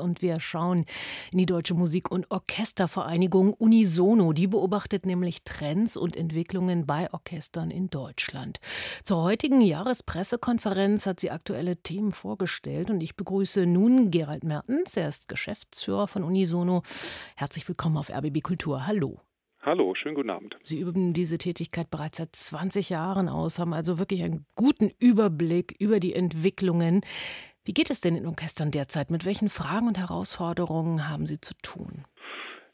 Und wir schauen in die Deutsche Musik- und Orchestervereinigung Unisono. Die beobachtet nämlich Trends und Entwicklungen bei Orchestern in Deutschland. Zur heutigen Jahrespressekonferenz hat sie aktuelle Themen vorgestellt. Und ich begrüße nun Gerald Mertens. Er ist Geschäftsführer von Unisono. Herzlich willkommen auf RBB Kultur. Hallo. Hallo, schönen guten Abend. Sie üben diese Tätigkeit bereits seit 20 Jahren aus, haben also wirklich einen guten Überblick über die Entwicklungen. Wie geht es denn in Orchestern derzeit? Mit welchen Fragen und Herausforderungen haben Sie zu tun?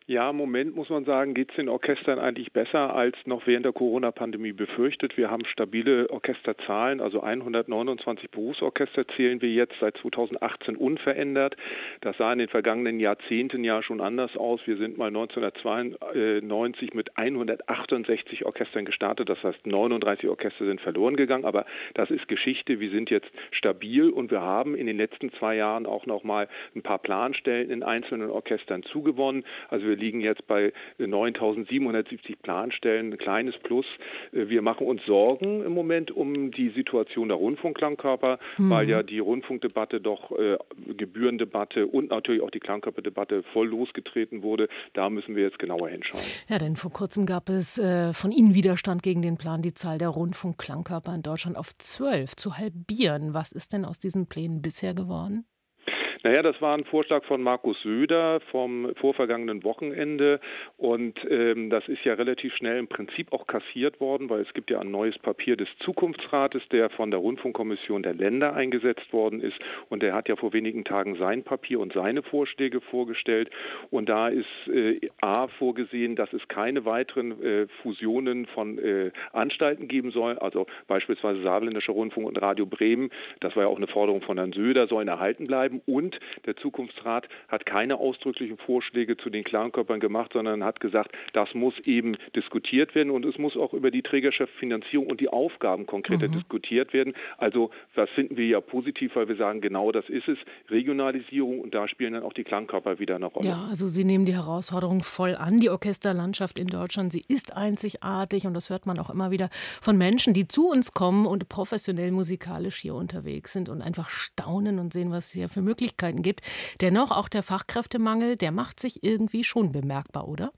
Ja, im Moment muss man sagen, geht es den Orchestern eigentlich besser als noch während der Corona-Pandemie befürchtet. Wir haben stabile Orchesterzahlen, also 129 Berufsorchester zählen wir jetzt seit 2018 unverändert. Das sah in den vergangenen Jahrzehnten ja schon anders aus. Wir sind mal 1992 mit 168 Orchestern gestartet. Das heißt, 39 Orchester sind verloren gegangen. Aber das ist Geschichte. Wir sind jetzt stabil und wir haben in den letzten zwei Jahren auch noch mal ein paar Planstellen in einzelnen Orchestern zugewonnen. Also wir liegen jetzt bei 9.770 Planstellen, ein kleines Plus. Äh, wir machen uns Sorgen im Moment um die Situation der Rundfunkklangkörper, mhm. weil ja die Rundfunkdebatte doch äh, Gebührendebatte und natürlich auch die Klangkörperdebatte voll losgetreten wurde. Da müssen wir jetzt genauer hinschauen. Ja, denn vor kurzem gab es äh, von Ihnen Widerstand gegen den Plan, die Zahl der Rundfunkklangkörper in Deutschland auf zwölf zu halbieren. Was ist denn aus diesen Plänen bisher geworden? Naja, das war ein Vorschlag von Markus Söder vom vorvergangenen Wochenende. Und ähm, das ist ja relativ schnell im Prinzip auch kassiert worden, weil es gibt ja ein neues Papier des Zukunftsrates, der von der Rundfunkkommission der Länder eingesetzt worden ist. Und der hat ja vor wenigen Tagen sein Papier und seine Vorschläge vorgestellt. Und da ist äh, A vorgesehen, dass es keine weiteren äh, Fusionen von äh, Anstalten geben soll, also beispielsweise Saarländischer Rundfunk und Radio Bremen, das war ja auch eine Forderung von Herrn Söder, sollen erhalten bleiben. Und und der Zukunftsrat hat keine ausdrücklichen Vorschläge zu den Clankörpern gemacht, sondern hat gesagt, das muss eben diskutiert werden und es muss auch über die Trägerschaftsfinanzierung und die Aufgaben konkreter mhm. diskutiert werden. Also das finden wir ja positiv, weil wir sagen, genau das ist es, Regionalisierung und da spielen dann auch die Klangkörper wieder eine Rolle. Ja, also Sie nehmen die Herausforderung voll an. Die Orchesterlandschaft in Deutschland, sie ist einzigartig und das hört man auch immer wieder von Menschen, die zu uns kommen und professionell musikalisch hier unterwegs sind und einfach staunen und sehen, was es hier für Möglichkeiten Möglichkeiten gibt. Dennoch auch der Fachkräftemangel, der macht sich irgendwie schon bemerkbar, oder?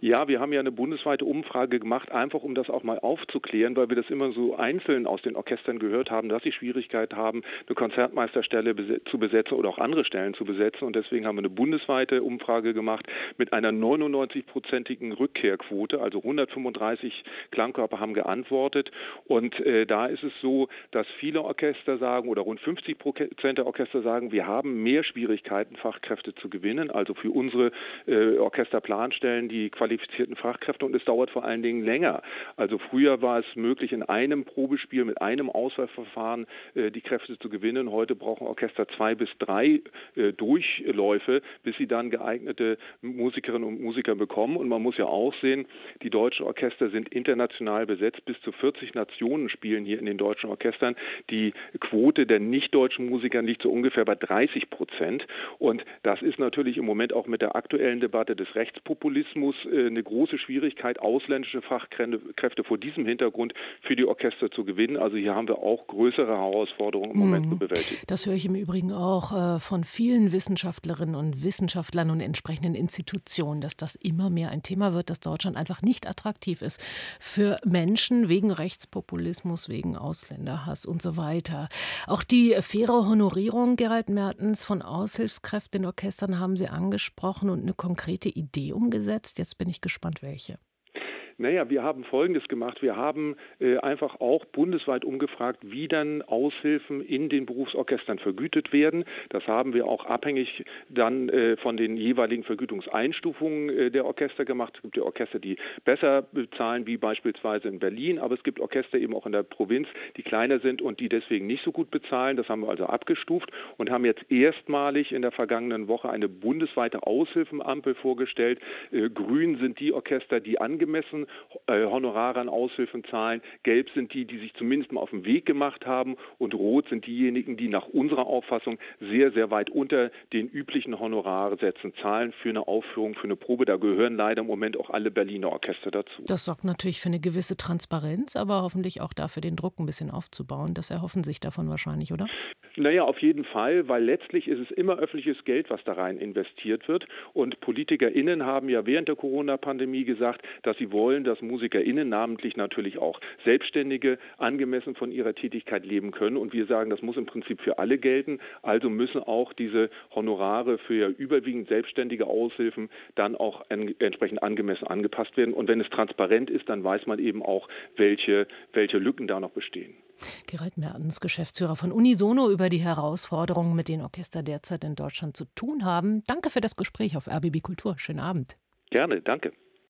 Ja, wir haben ja eine bundesweite Umfrage gemacht, einfach um das auch mal aufzuklären, weil wir das immer so einzeln aus den Orchestern gehört haben, dass sie Schwierigkeit haben, eine Konzertmeisterstelle zu besetzen oder auch andere Stellen zu besetzen. Und deswegen haben wir eine bundesweite Umfrage gemacht mit einer 99-prozentigen Rückkehrquote. Also 135 Klangkörper haben geantwortet. Und äh, da ist es so, dass viele Orchester sagen oder rund 50 Prozent der Orchester sagen, wir haben mehr Schwierigkeiten, Fachkräfte zu gewinnen. Also für unsere äh, Orchesterplanstellen, die qualifizierten qualifizierten Fachkräfte und es dauert vor allen Dingen länger. Also früher war es möglich, in einem Probespiel mit einem Auswahlverfahren äh, die Kräfte zu gewinnen. Heute brauchen Orchester zwei bis drei äh, Durchläufe, bis sie dann geeignete Musikerinnen und Musiker bekommen. Und man muss ja auch sehen, die deutschen Orchester sind international besetzt. Bis zu 40 Nationen spielen hier in den deutschen Orchestern. Die Quote der nicht-deutschen Musiker liegt so ungefähr bei 30 Prozent. Und das ist natürlich im Moment auch mit der aktuellen Debatte des Rechtspopulismus äh, eine große Schwierigkeit, ausländische Fachkräfte vor diesem Hintergrund für die Orchester zu gewinnen. Also hier haben wir auch größere Herausforderungen im Moment mhm. zu bewältigen. Das höre ich im Übrigen auch äh, von vielen Wissenschaftlerinnen und Wissenschaftlern und entsprechenden Institutionen, dass das immer mehr ein Thema wird, dass Deutschland einfach nicht attraktiv ist für Menschen wegen Rechtspopulismus, wegen Ausländerhass und so weiter. Auch die faire Honorierung, Gerald Mertens, von Aushilfskräften in Orchestern haben Sie angesprochen und eine konkrete Idee umgesetzt. Jetzt bin bin ich gespannt, welche. Naja, wir haben Folgendes gemacht. Wir haben äh, einfach auch bundesweit umgefragt, wie dann Aushilfen in den Berufsorchestern vergütet werden. Das haben wir auch abhängig dann äh, von den jeweiligen Vergütungseinstufungen äh, der Orchester gemacht. Es gibt ja Orchester, die besser bezahlen, wie beispielsweise in Berlin, aber es gibt Orchester eben auch in der Provinz, die kleiner sind und die deswegen nicht so gut bezahlen. Das haben wir also abgestuft und haben jetzt erstmalig in der vergangenen Woche eine bundesweite Aushilfenampel vorgestellt. Äh, grün sind die Orchester, die angemessen äh, Honorare an Aushilfen zahlen. Gelb sind die, die sich zumindest mal auf den Weg gemacht haben. Und rot sind diejenigen, die nach unserer Auffassung sehr, sehr weit unter den üblichen Honorarsätzen zahlen für eine Aufführung, für eine Probe. Da gehören leider im Moment auch alle Berliner Orchester dazu. Das sorgt natürlich für eine gewisse Transparenz, aber hoffentlich auch dafür, den Druck ein bisschen aufzubauen. Das erhoffen sich davon wahrscheinlich, oder? Naja, auf jeden Fall, weil letztlich ist es immer öffentliches Geld, was da rein investiert wird. Und PolitikerInnen haben ja während der Corona-Pandemie gesagt, dass sie wollen, dass MusikerInnen, namentlich natürlich auch Selbstständige, angemessen von ihrer Tätigkeit leben können. Und wir sagen, das muss im Prinzip für alle gelten. Also müssen auch diese Honorare für überwiegend selbstständige Aushilfen dann auch entsprechend angemessen angepasst werden. Und wenn es transparent ist, dann weiß man eben auch, welche, welche Lücken da noch bestehen. Gerald Mertens, Geschäftsführer von Unisono, über die Herausforderungen, mit denen Orchester derzeit in Deutschland zu tun haben. Danke für das Gespräch auf RBB Kultur. Schönen Abend. Gerne, danke.